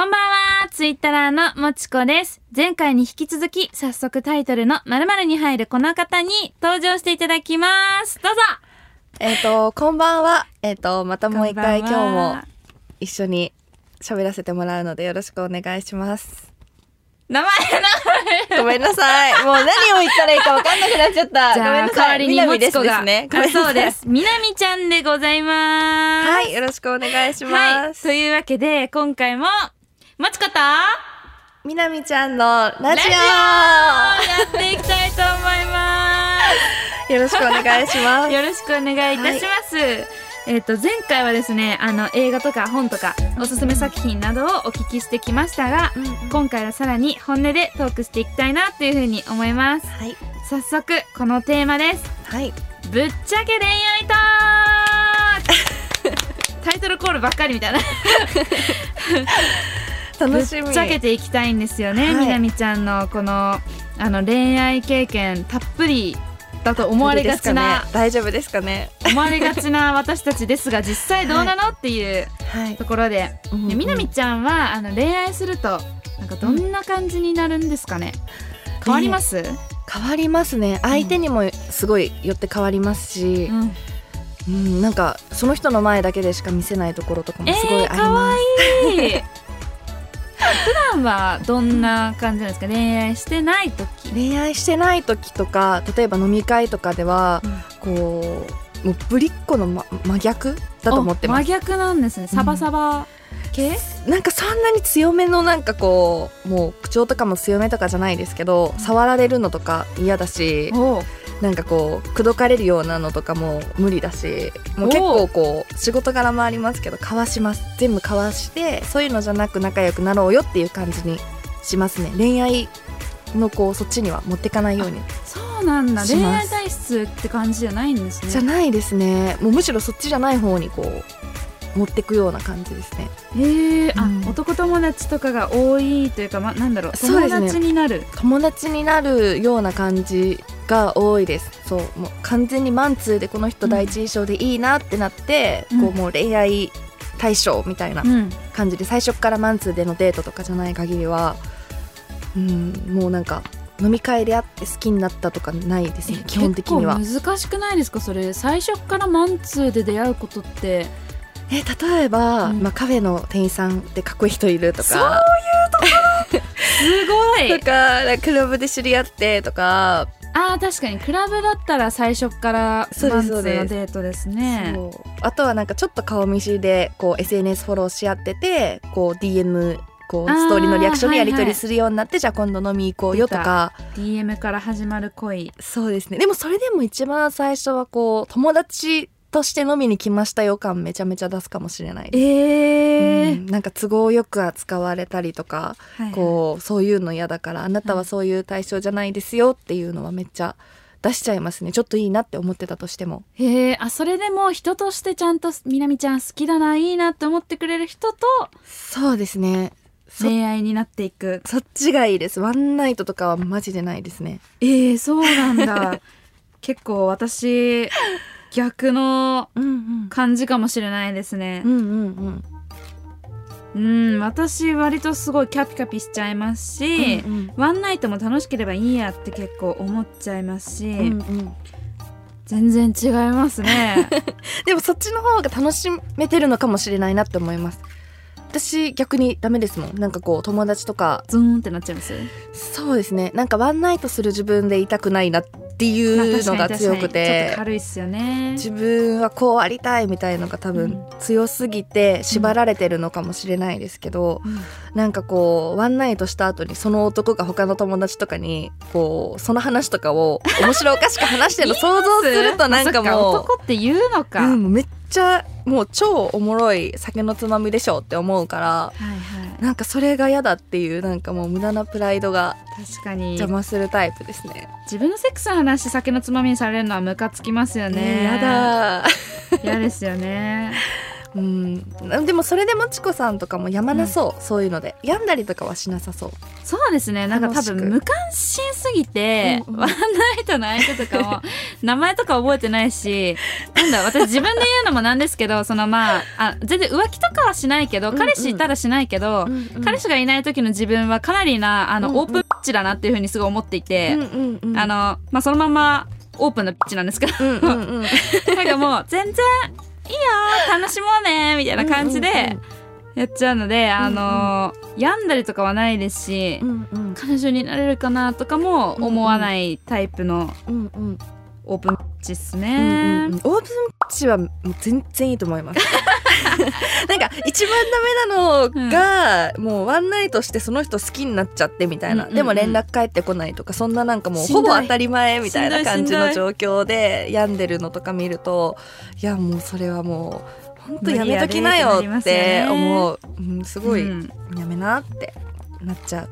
こんばんは、ツイッターのもちこです。前回に引き続き、早速タイトルの〇〇に入るこの方に登場していただきます。どうぞえっ、と、こんばんは。えっ、と、またもう一回こ今日も一緒に喋らせてもらうのでよろしくお願いします。名前ごめんなさい。もう何を言ったらいいか分かんなくなっちゃった。じごめんなさい。代わりにもちこがですね。ごめんなさいそうです。みなみちゃんでございます。はい、よろしくお願いしはい。ます。というわけで、今回も、もちこと、みなみちゃんのラジオやっていきたいと思います。オよろしくお願いします。よろしくお願いいたします。えっ、と、前回はですね、あの、映画とか本とか、おすすめ作品などをお聞きしてきましたが、うんうん今回はさらに本音でトークしていきたいなっていうふうに思います。はい。早速、このテーマです。はい。ぶっちゃけ恋愛トーク タイトルコールばっかりみたいな。ぶっ楽しみ。ちゃけていきたいんですよね、はいみなみちゃんのこのあの恋愛経験たっぷりだと思われがちな、ね大丈夫ですかね。思われがちな私たちですが実際どうなの、っていうはいと。ころで,、うんうんでみなみちゃんはあの恋愛するとなんかどんな感じになるんですかね、変わります、変わりますね。相手にもすごいよって変わりますし、うんうん、なんかその人の前だけでしか見せないところとかもすごいあります。えーかわいい 普段はどんな感じなんですか？恋愛してない時？恋愛してない時とか例えば飲み会とかでは、こうもうぶりっ子の、ま、真逆だと思ってます。あ真逆なんですね。サバサバ系、なんかそんなに強めのなんかこうもう口調とかも強めとかじゃないですけど触られるのとか嫌だしなんかこう口説かれるようなのとかも無理だしもう結構こう仕事柄もありますけどかわします。全部かわしてそういうのじゃなく仲良くなろうよっていう感じにしますね。恋愛のこうそっちには持ってかないように。そうなんだ恋愛体質って感じじゃないんですね。じゃないですね。もうむしろそっちじゃない方にこう持ってくような感じですね。へえ、あうん。男友達とかが多いというか、ま、なんだろう。友達になる、友達になるような感じが多いです。そうもう完全にマンツーでこの人第一印象でいいなってなって、うん。こうもう恋愛対象みたいなうん、感じで最初からマンツーでのデートとかじゃない限りはうんもうなんか飲み会で会って好きになったとかないですね基本的には。結構難しくないですか？それ最初からマンツーで出会うことって。え例えば、うん。まあ、カフェの店員さんでかっこいい人いるとそうか すごい。とかクラブで知り合ってとかあー確かに。クラブだったら最初からそうマンツーのデートですね。あとはなんかちょっと顔見知りでこう SNS フォローし合っててこう DM こうストーリーのリアクションでやり取はいはい。りするようになって、じゃあ今度飲み行こうよとか。DM から始まる恋。そうですね。でもそれでも一番最初はこう友達として飲みに来ましたよ感めちゃめちゃ出すかもしれないです、ええうん。なんか都合よく扱われたりとか、こうそういうの嫌だからあなたはそういう対象じゃないですよっていうのはめっちゃ出しちゃいますね。ちょっといいなって思ってたとしても。へえあそれでも人としてちゃんとみなみちゃん好きだないいなって思ってくれる人とそうですね。そ恋愛になっていく。そっちがいいです。ワンナイトとかはマジでないですね。えー、そうなんだ。結構私逆の感じかもしれないですね。うんうんうん私割とすごいキャピキャピしちゃいますし、うんうん。ワンナイトも楽しければいいやって結構思っちゃいますし、うんうん。全然違いますね。でもそっちの方が楽しめてるのかもしれないなって思います。私逆にダメですもん。なんかこう友達とか。ズーンってなっちゃいます？そうですね。なんかワンナイトする自分でいたくないなっていうのが強くて。軽いっすよね。自分はこうありたいみたいのが多分強すぎて縛られてるのかもしれないですけど、うん。なんかこうワンナイトした後にその男が他の友達とかにこうその話とかを面白おかしく話してるの 想像するとなんかもう男って言うのか、うん、めっちゃもう超おもろい酒のつまみでしょって思うからはいはい。なんかそれが嫌だっていうなんかもう無駄なプライドが確かに。邪魔するタイプですね。自分のセックスの話酒のつまみにされるのはムカつきますよね。ねやだ 嫌ですよねうん。でもそれでもちこさんとかもやまなそう、そういうので。病んだりとかはしなさそう。そうですね。なんか多分無関心すぎて、うん。うんワンナイトの相手とかも 名前とか覚えてないしなんだ私自分で言うのもなんですけどそのまああ全然浮気とかはしないけど、うんうん。彼氏いたらしないけど、彼氏がいない時の自分はかなりなあの、うんうん。オープンピッチだなっていうふうにすごい思っていて、うんうんうん。あのまあそのままオープンなピッチなんですけど。うんうんうん。なんかもう全然いいよ楽しもうねみたいな感じでやっちゃうので、あの病んだりとかはないですし、うんうん。彼女になれるかなとかも思わないタイプのうんうんオープンチっすうんね。うん。オープンチはもう全然いいと思います。なんか一番ダメなのが、もうワンナイトしてその人好きになっちゃってみたいな、うんうんうん。でも連絡返ってこないとかそんななんかもうほぼ当たり前みたいな感じの状況で病んでるのとか見るといやもうそれはもう本当やめときなよって思う、うん、すごい、うん。やめなってなっちゃう、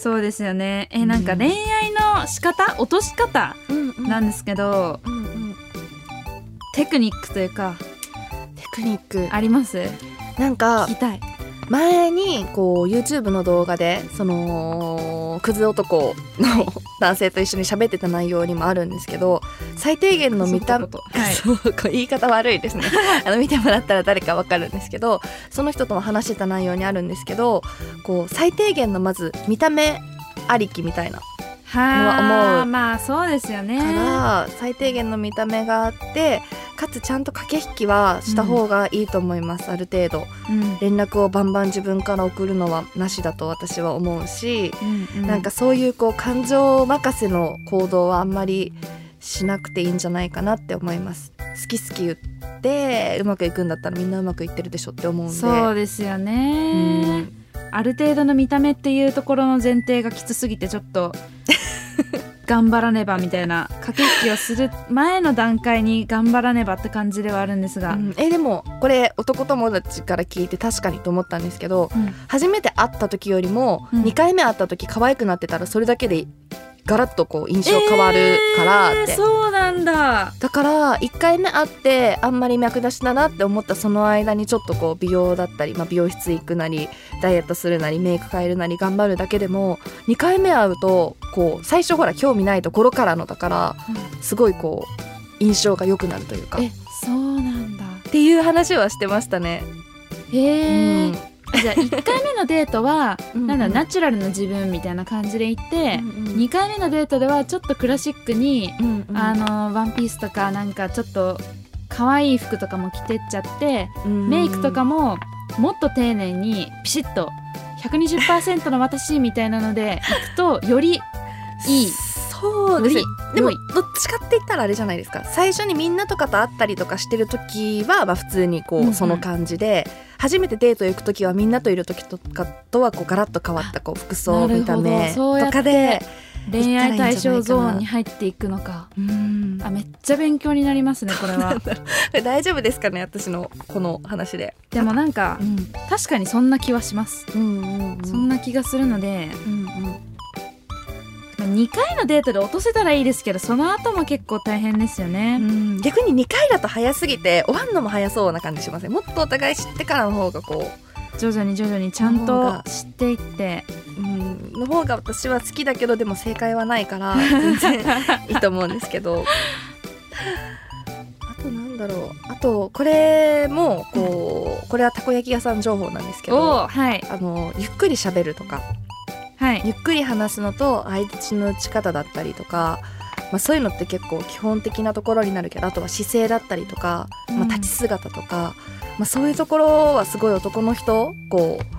そうですよね。えなんか恋愛の仕方？落とし方？うんなんですけど、うんうん。テクニックというか。テクニック。あります？なんか。前にこう YouTube の動画でそのクズ男の男性と一緒に喋ってた内容にもあるんですけど最低限の見た目、言い方悪いですね。あの見てもらったら誰かわかるんですけどその人とも話してた内容にあるんですけどこう最低限のまず見た目ありきみたいなは思うあまあそうですよね。から最低限の見た目があってかつちゃんと駆け引きはした方がいいと思います、ある程度。うん。連絡をバンバン自分から送るのはなしだと私は思うし、うんうなんかそういうこう感情任せの行動はあんまりしなくていいんじゃないかなって思います。好き好き言ってうまくいくんだったらみんなうまくいってるでしょって思うんで。そうですようね。んある程度の見た目っていうところの前提がきつすぎてちょっと 頑張らねばみたいな駆け引きをする前の段階に頑張らねばって感じではあるんですが、うん。えでもこれ男友達から聞いて確かにと思ったんですけどうん。初めて会った時よりもうん。2回目会った時可愛くなってたらそれだけでガラッとこう印象変わるからって、えーそうなんだ。だから1回目会ってあんまり脈出しだなって思ったその間にちょっとこう美容だったり、まあ、美容室行くなりダイエットするなりメイク変えるなり頑張るだけでも2回目会うとこう最初ほら興味ないところからのだからすごいこう印象が良くなるというか。っえそうなんだ。ていう話はしてましたね。へえ、うんじゃあ1回目のデートはうんなんだナチュラルな自分みたいな感じで行って、うんうん2回目のデートではちょっとクラシックに、うんうん。あのワンピースとかなんかちょっと可愛い服とかも着てっちゃってうん。メイクとかももっと丁寧にピシッと120%の私みたいなので行くとよりいいそうです。ねでもどっちかって言ったらあれじゃないですか。最初にみんなとかと会ったりとかしてる時は、まあ、普通にこう、うんうん。その感じで初めてデート行く時はみんなといる時とかとはこうガラッと変わったこう服装見た目とかで恋愛対象ゾーンに入っていくのか。うん。あめっちゃ勉強になりますねこれは。大丈夫ですかね私のこの話で。でもなんかうん。確かにそんな気はします、うんうんうん。そんな気がするので、うんうん。まあ、2回のデートで落とせたらいいですけどその後も結構大変ですよね、うん。逆に2回だと早すぎて終わんのも早そうな感じしません。もっとお互い知ってからの方がこ徐々に徐々にちゃんと知っていって。う、うん、の方が私は好きだけどでも正解はないから全然いいと思うんですけど。あとなんだろう。あとこれもこうこれはたこ焼き屋さん情報なんですけおどおはい。あのゆっくり喋るとかはい。ゆっくり話すのと相槌の打ち方だったりとか、まあ、そういうのって結構基本的なところになるけどあとは姿勢だったりとか、まあ、うん立ち姿とか、まあ、そういうところはすごい男の人こう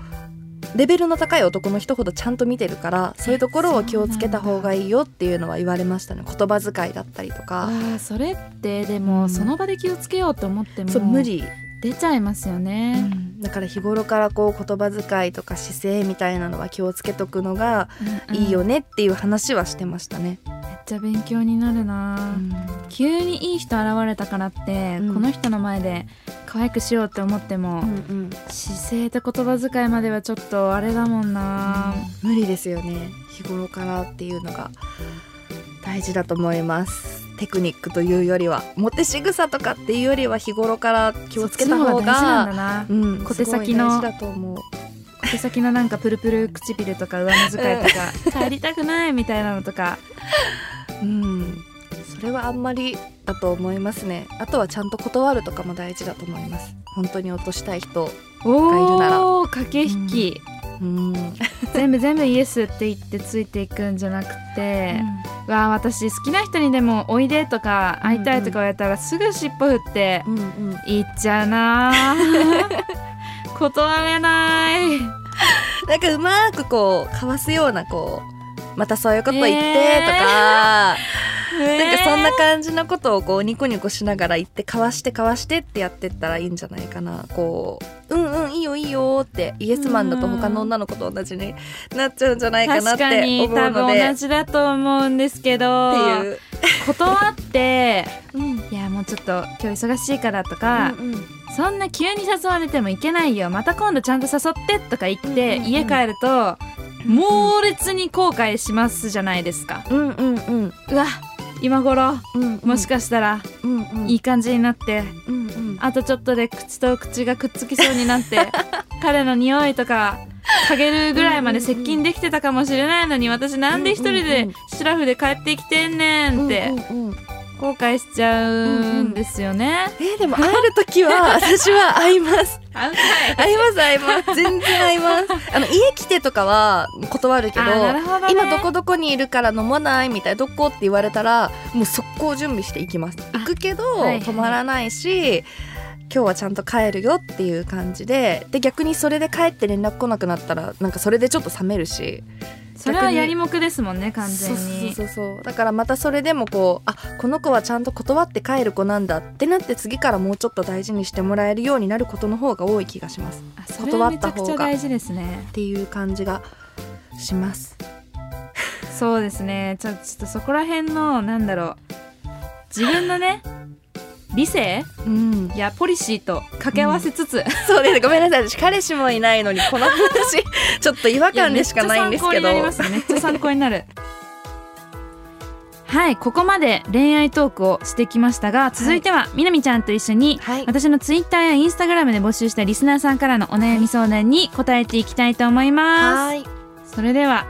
レベルの高い男の人ほどちゃんと見てるからそういうところを気をつけた方がいいよっていうのは言われましたね。言葉遣いだったりとか。それってでうん。もその場で気をつけようと思っても無理、出ちゃいますよね、だから日頃からこう言葉遣いとか姿勢みたいなのは気をつけとくのがうんいいよねっていう話はしてましたね。めっちゃ勉強になるな、急にいい人現れたからって、うん。この人の前で可愛くしようって思っても、うんうん。姿勢と言葉遣いまではちょっとあれだもんな、無理ですよね。日頃からっていうのが大事だと思います。っテクニックというよりはモテ仕草とかっていうよりは日頃から気をつけた方がなうん小手先のすごい大事だと思う。手先のなんかプルプル唇とか上目遣いとか。帰りたくないみたいなのとか。うん。それはあんまりだと思いますね。あとはちゃんと断るとかも大事だと思います。本当に落としたい人おお駆け引き、うん、全部全部イエスって言ってついていくんじゃなくて、わあ私好きな人にでもおいでとか会いたいとか言われたらすぐ尻尾振ってうんうん。行っちゃうなー。断れない。なんかうまくこうかわすようなこうまたそういうこと言ってとえー。か、なんかそんなえ感じのことをこうニコニコしながら言ってかわしてかわしてってやってったらいいんじゃないかな。こううんうんいいよいいよってイエスマンだと他の女の子と同じになっちゃうんじゃないかな確ってかに思う多ので。分同じだと思うんですけど。っていう。断って うん。いやもうちょっと今日忙しいからとか、うんうん。そんな急に誘われてもいけないよ。また今度ちゃんと誘ってとか言って、家帰ると猛烈に後悔しますじゃないですか、うんうんうん。うわ今頃うんもしかしたらうんうん。いい感じになって、うんうん。あとちょっとで口と口がくっつきそうになって 彼の匂いとか嗅げるぐらいまで接近できてたかもしれないのに私なんで一人でシラフで帰ってきてんねんって。うんうんうん後悔しちゃうんですよね。えーでも会える時は 私は会います。会います会います。全然会います。あの家来てとかは断るけどね。今どこどこにいるから飲まないみたいなどこって言われたらもう速攻準備して行きます。行くけど、止まらないし今日はちゃんと帰るよっていう感じでで逆にそれで帰って連絡来なくなったらなんかそれでちょっと冷めるしそれはやりもくですもんね完全に。そうそうそうだからまたそれでもこうあこの子はちゃんと断って帰る子なんだってなって次からもうちょっと大事にしてもらえるようになることの方が多い気がします。あそれはめちゃくちゃ大事ですね。っていう感じがします。そうですね。ちょちょっとそこら辺のなんだろう。自分のね理性？うん。やポリシーと掛け合わせつつ、そうです。ごめんなさい。私彼氏もいないのにこの話 ちょっと違和感でしかないんですけど。いやめっちゃ参考になりますめっちゃ参考になる。はいここまで恋愛トークをしてきましたが続いては、みなみちゃんと一緒にはい。私のツイッターやインスタグラムで募集したリスナーさんからのお悩み相談に答えていきたいと思います。はい。それでは、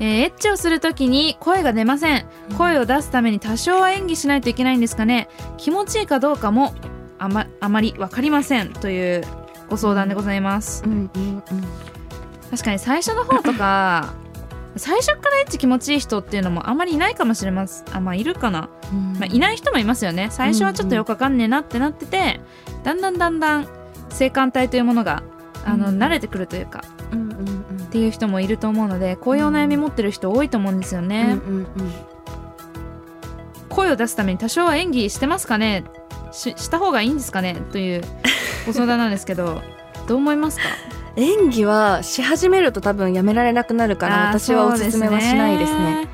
えーエッチをするときに声が出ません。声を出すために多少は演技しないといけないんですかね。気持ちいいかどうかもあまあまり分かりません。というご相談でございます、うんうん確かに最初の方とか 最初からエッチ気持ちいい人っていうのもあまりいないかもしれませんあまあいるかな、うん。まあ、いない人もいますよね。最初はちょっとよくわかんねえなってなっててだんだんだんだん性感帯というものがあの、うん。慣れてくるというか。うんうんうんっていう人もいると思うのでこういうお悩み持ってる人多いと思うんですよね、うんうん声を出すために多少は演技してますかね？しした方がいいんですかね？というご相談なんですけど どう思いますか？演技はし始めると多分やめられなくなるから私はおすすめはしないですね。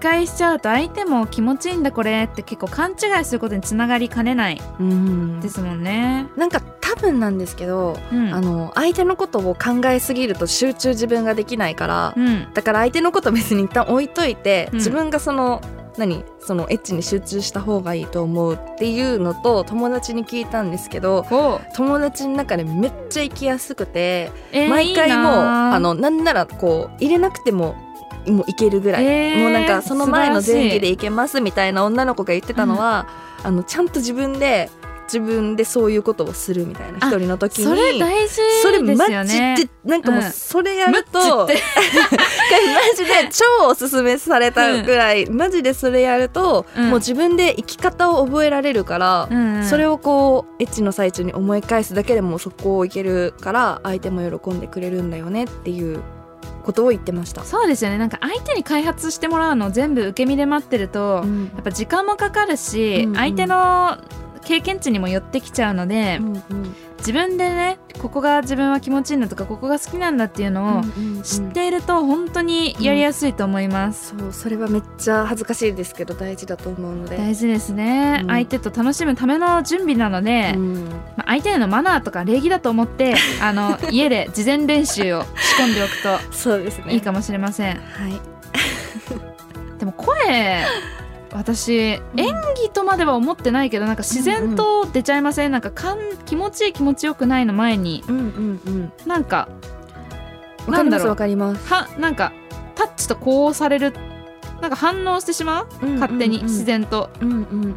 回しちゃうと相手も気持ちいいんだこれって結構勘違いすることにつながりかねないうん。ですもんね。なんか多分なんですけど、うん、あの相手のことを考えすぎると集中自分ができないから、うん、だから相手のこと別に一旦置いといて、うん。自分がその何そのエッチに集中した方がいいと思うっていうのと友達に聞いたんですけどお友達の中でめっちゃ行きやすくてえー。毎回もうあのなんならこう入れなくてももういけるぐらい、えーもうなんかその前の前期でいけますみたいな女の子が言ってたのは、あのちゃんと自分で自分でそういうことをするみたいなあ一人の時にそれ大事それですよマジね。でなんかもううん。それやると、マッチって。マジで 超おすすめされたぐらい、マジでそれやると、うん。もう自分で生き方を覚えられるから、うんうん。それをこうエッチの最中に思い返すだけでもそこをいけるから相手も喜んでくれるんだよねっていうことを言ってました。そうですよね。なんか相手に開発してもらうのを全部受け身で待ってると、うん。やっぱ時間もかかるし、うんうん。相手の経験値にも寄ってきちゃうので、うんうん。自分でねここが自分は気持ちいいんだとかここが好きなんだっていうのをうんうん知っていると本当にやりやすいと思います、そうそれはめっちゃ恥ずかしいですけど大事だと思うので。大事ですね、うん。相手と楽しむための準備なので、うん。まあ、相手へのマナーとか礼儀だと思って あの家で事前練習を仕込んでおくとそうですね。いいかもしれません。はい。でも声 私演技とまでは思ってないけどなんか自然と出ちゃいません、なんかかん気持ちいい気持ちよくないの前に。うんうんうん。なんかわかりますわかります。はなんかタッチとこうされる。なんか反応してしまう？勝手に自然と、うんうんうん。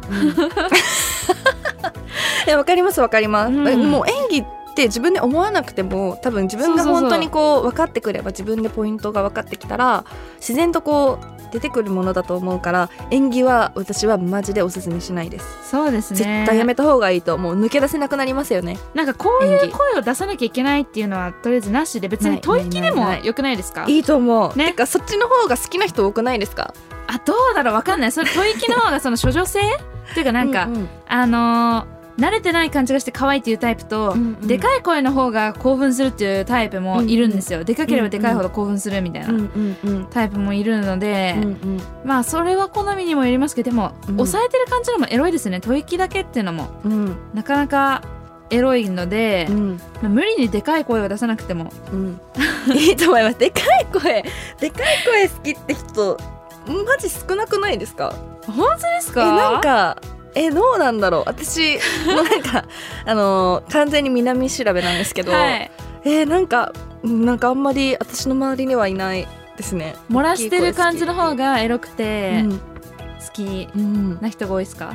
いやわかりますわかります、うんもう演技って自分で思わなくても多分自分が本当にこう分かってくれば自分でポイントが分かってきたら自然とこう出てくるものだと思うから演技は私はマジでおすすめしないです、そうですね。絶対やめた方がいいともう。抜け出せなくなりますよね。なんかこういう声を出さなきゃいけないっていうのはとりあえずなしで別に吐息でもよくないですか？いいと思う、ね。てかそっちの方が好きな人多くないですか？あどうだろう？わかんない。それ吐息の方がその処女性？っていうかなんか、うんうん。あのー慣れてない感じがして可愛いっていうタイプと、うんうん。でかい声の方が興奮するっていうタイプもいるんですよ、でかければでかいほど興奮するみたいな。うんうんうん。タイプもいるので、うんうん。まあそれは好みにもよりますけどでも、うん。抑えてる感じのもエロいですね。吐息だけっていうのもうん。なかなかエロいので、うん。まあ無理にでかい声を出さなくてもうん、いいと思います。でかい声でかい声好きって人マジ少なくないですか？本当ですか？えなんかえどうなんだろう？私もう なんかあのー完全に南調べなんですけど、はい、えなんかうんなんかあんまり私の周りにはいないですね。漏らしてる感じの方がエロくてうん。好きうんな人が多いですか、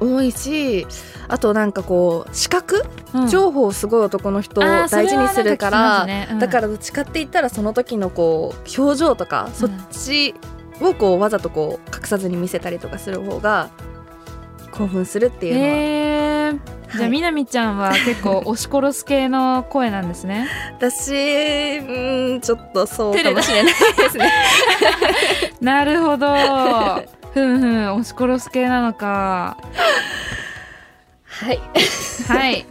多いしあとなんかこう視覚？うん。情報をすごい男の人を大事にするから、ね。うん。だからどっちかって言ったらその時のこう表情とか、そっちをこうわざとこう隠さずに見せたりとかする方が興奮するっていうのは、えー、じゃあみなみちゃんは結構押し殺す系の声なんですね。私うんちょっとそうかもしれないですね。なるほど。ふんふん押し殺す系なのか。はい。はい。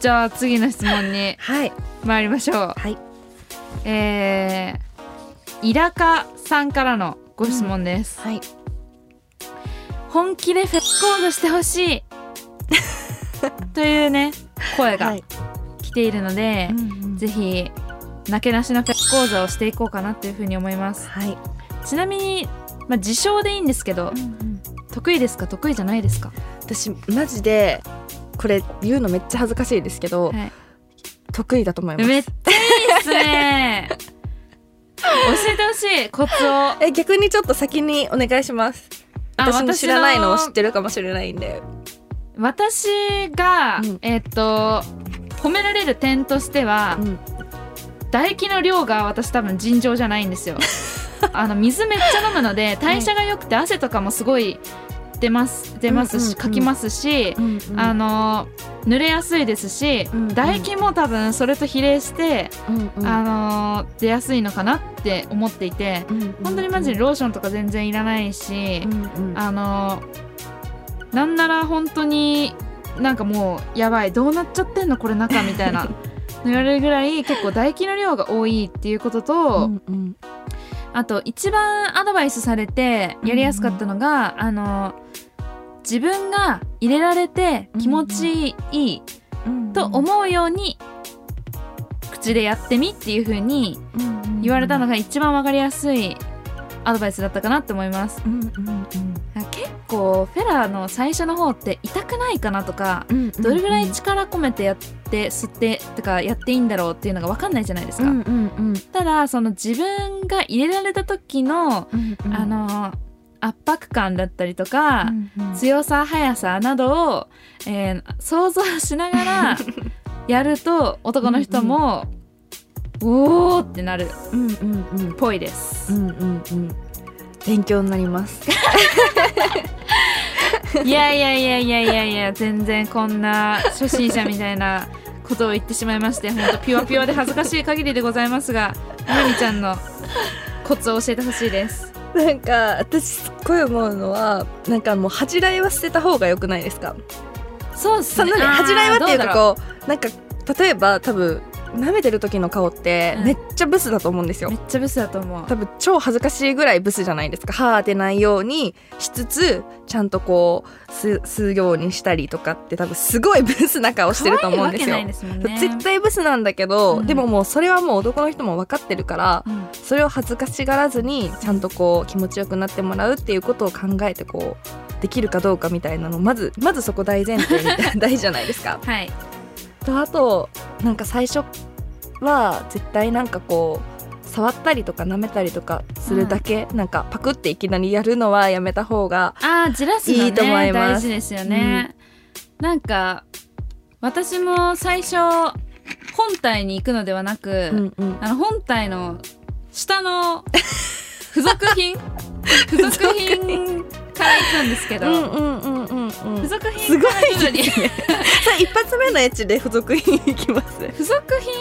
じゃあ次の質問にはい。参りましょう。はい。えー、イラカさんからのご質問です、はい本気でフェスコードしてほしい。というね声がはい。来ているので、ぜひなけなしのフェス講座をしていこうかなというふうに思います。はい、ちなみに、まあ、自称でいいんですけど得意ですか？得意じゃないですか、私マジでこれ言うのめっちゃ恥ずかしいですけど、はい、得意だと思います。めっちゃいいですね。教えてほしいコツを。え逆にちょっと先にお願いします。あ私の知らないのを知ってるかもしれないんで私が、うん。えっと褒められる点としては、うん。唾液の量が私多分尋常じゃないんですよ。あの水めっちゃ飲むので代謝が良くて汗とかもすごい出ます出ますし、うんうんうん。かきますし、うんあの濡れやすいですし、うんうん。唾液も多分それと比例して、うんうん。あの出やすいのかなって思っていてうんうん本当にマジでローションとか全然いらないし、うんうん。あのなんなら本当になんかもうやばいどうなっちゃってんのこれ中みたいな 言われるぐらい結構唾液の量が多いっていうことと、うんうんあと一番アドバイスされてやりやすかったのが、あの自分が入れられて気持ちいいうんと思うように口でやってみっていう風に言われたのが一番わかりやすいアドバイスだったかなって思います。うんうん結構フェラーの最初の方って痛くないかなとかうんどれぐらい力込めてやって吸ってとかやっていいんだろうっていうのが分かんないじゃないですか、うんうんうん。ただその自分が入れられた時の、うんうん。あの圧迫感だったりとか、うんうん。強さ速さなどを、えー想像しながら やると男の人も、おーってなるっうんうんうん。ぽいです、うんうんうん勉強になります。いやいやいやいやいやいや全然こんな初心者みたいなことを言ってしまいまして本当ピュアピュアで恥ずかしい限りでございますがゆみちゃんのコツを教えてほしいです。なんか私すっごい思うのはなんかもう恥じらいは捨てた方が良くないですか？そうっすね。そんなに恥じらいはっていうかう。こうなんか例えば多分舐めてる時の顔ってうん。めっちゃブスだと思うんですよ、めっちゃブスだと思う。多分超恥ずかしいぐらいブスじゃないですか。歯当てないようにしつつちゃんとこう吸吸うようにしたりとかって多分すごいブスな顔してると思うんですよ。絶対ブスなんだけど、うん。でももうそれはもう男の人も分かってるからうん。それを恥ずかしがらずにちゃんとこう気持ちよくなってもらうっていうことを考えてこうできるかどうかみたいなのまずまずそこ大前提みたいな 大事じゃないですか。はいとあとなんか最初は絶対なんかこう触ったりとか舐めたりとかするだけ、なんかパクっていきなりやるのはやめた方がいいと思います。大事ですよね、なんか私も最初本体に行くのではなく、うんうん。あの本体の下の 付属品。付属品から行くんですけど、うんうんうん付属すごい。品から徐々に。一発目のエッジで付属品いきます？付属品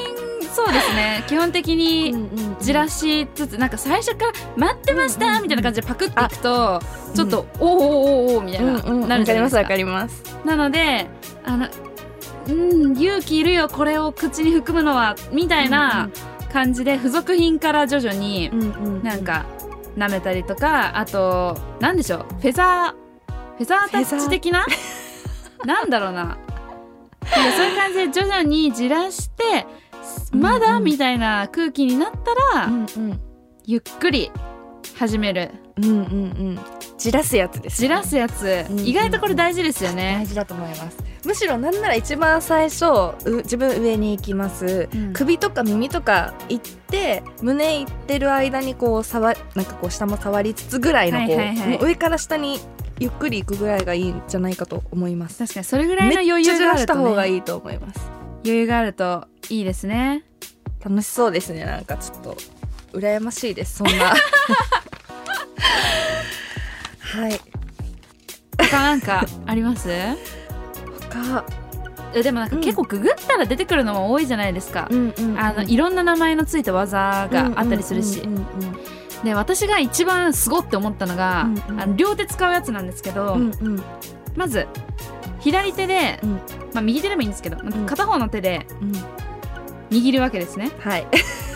そうですね。基本的にじらしつつなんか最初から「待ってました!」みたいな感じでパクっていくとちょっと「おーおーおーおーみたいな、うんうんなるじゃないですか。わかりますなのであのうん勇気いるよこれを口に含むのはみたいな感じで付属品から徐々にりますうんうん。なんか舐めたりとかあとなんでしょうフェザーフェザータッチ的な？なんだろうな。なそういう感じで徐々にじらしてまだ？うんうん。みたいな空気になったら、うんうん。ゆっくり始める。うんうんうん。じらすやつですじらすやつ、うん意外とこれ大事ですよ大ね、事だと思います。むしろなんなら一番最初う自分上に行きます、うん。首とか耳とか行って胸行ってる間にこう触なんかこう下も触りつつぐらいのこう,、はいはいはい。上から下にゆっくり行くぐらいがいいんじゃないかと思います。確かにそれぐらいの余裕がある方がね、いいと思います余裕があるといいですね。楽しそうですね。なんかちょっと羨ましいです。そんな。はい。他なんかあります？他？えでもなんかうん。結構ググったら出てくるのも多いじゃないですか、うんうんうんあのいろんな名前のついた技があったりするし、うんうんで私が一番すごって思ったのが、うんうん。あの両手使うやつなんですけど、うんうん。うんまず左手で、うん。まあ、右手でもいいんですけど、ん。片方の手でうん。握るわけですね。はい。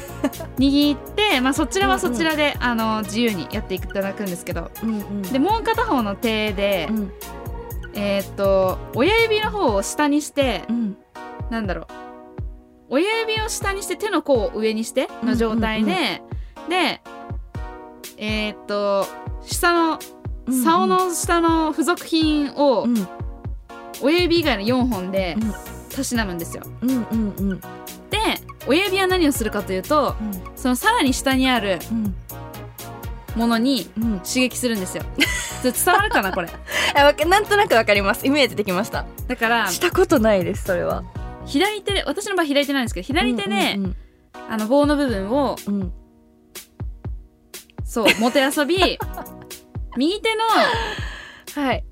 握って、まあ、そちらはそちらで、あの自由にやっていただくんですけどうんうん。でもう片方の手で、うん。えーっと親指の方を下にしてうん。なんだろう。親指を下にして手の甲を上にしての状態で、でえーっと下の竿の下の付属品をうん。親指以外の4本でうん。たしなむんですよ。うんうんうん。で親指は何をするかというとそのさらに下にあるうん。ものにうん。刺激するんですよ。伝わるかなこれ。なんとなくわかります。イメージできました。だからしたことないですそれは。左手で私の場合左手なんですけど左手で、うんあの棒の部分をうんうんそうもてあそび。右手のはい。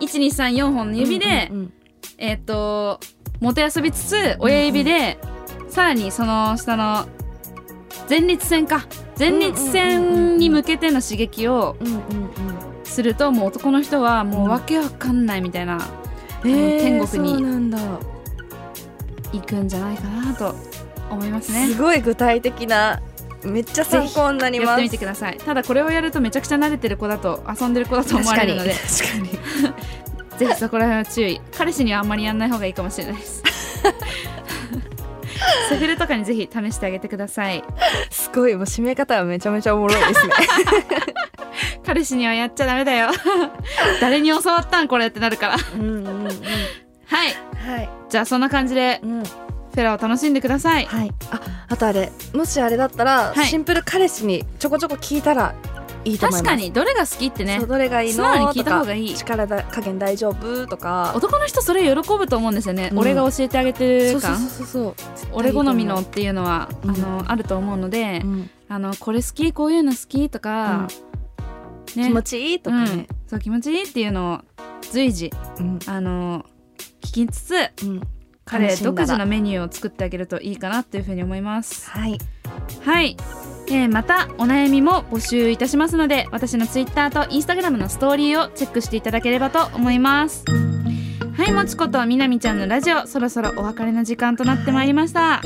1234本の指で、うんうんえっ、ともてあそびつつ親指で、さらにその下の前立腺か。前立腺に向けての刺激をするともう男の人はもううんわけわかんないみたいな、えー天国に行くんじゃないかなと思いますね。すごい具体的なめっちゃ参考になりやってますみてください。ただこれをやるとめちゃくちゃ慣れてる子だと遊んでる子だと思われるので。確かに。ぜひそこら辺は注意。彼氏にはあんまりやんない方がいいかもしれないです。セフレとかにぜひ試してあげてください。すごいもう締め方はめちゃめちゃおもろいですね。彼氏にはやっちゃダメだよ。誰に教わったんこれってなるから。うん。はい。はい。じゃあそんな感じでうんフェラを楽しんでください。はい。ああとあれもしあれだったら、はい。シンプル彼氏にちょこちょこ聞いたらいいと思います。確かにどれが好きってね。どれがいいの？素直に聞いた方がいい。力だ加減大丈夫？とか。男の人それ喜ぶと思うんですよね、うん。俺が教えてあげてる感。そうそうそうそう。俺好みのっていうのは、うん。あのあると思うので、うん。あのこれ好きこういうの好きとか、ね。気持ちいいとかうん。ね、そう気持ちいいっていうのを随時うん。あの聞きつつうん彼独自のメニューを作ってあげるといいかなというふうに思います。はい。はい、えーまたお悩みも募集いたしますので私のツイッターとインスタグラムのストーリーをチェックしていただければと思います。はいもちことみなみちゃんのラジオそろそろお別れの時間となってまいりました。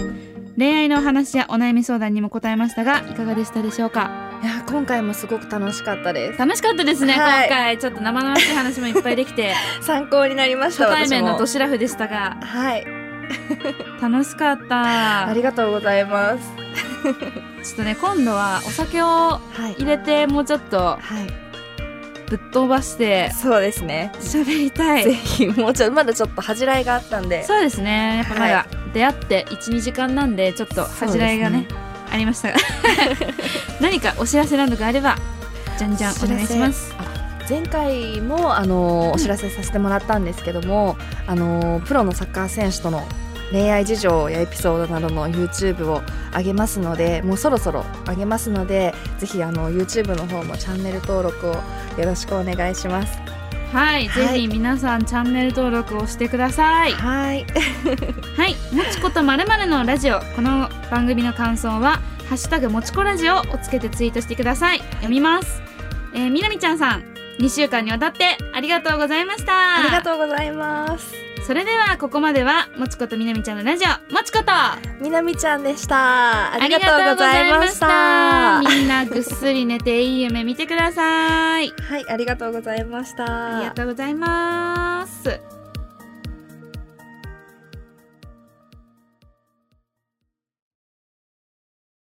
恋愛のお話やお悩み相談にも答えましたがいかがでしたでしょうか？いや今回もすごく楽しかったです。楽しかったですね、はい。今回。ちょっと生々しい話もいっぱいできて。参考になりました初対面のドシラフでしたが。はい楽しかった。ありがとうございます。ちょっとね今度はお酒をはい。入れてもうちょっとはい。ぶっ飛ばしてそうですね。喋りたい。ぜひもうちょっとまだちょっと恥じらいがあったんで。そうですね。やっぱまだは出会って12時間なんでちょっと恥じらいがね。ありましたが。何かお知らせなどがあればじゃんじゃんお願いします前回もあのお知らせさせてもらったんですけども、あのプロのサッカー選手との恋愛事情やエピソードなどの YouTube を上げますのでもうそろそろ上げますのでぜひあの YouTube の方もチャンネル登録をよろしくお願いします。はい、はい。ぜひ皆さんチャンネル登録をしてください。はい。はい、もちことまるまるのラジオ。この番組の感想はハッシュタグもちこラジオをつけてツイートしてください。読みます、えー、みなみちゃんさん2週間にわたってありがとうございました。ありがとうございます。それではここまではもちことみなみちゃんのラジオもちこと。あみなみちゃんでした。ありがとうござざいました。みんなぐっすり寝ていい夢見てください。はいありがとうございました。ありがとうございます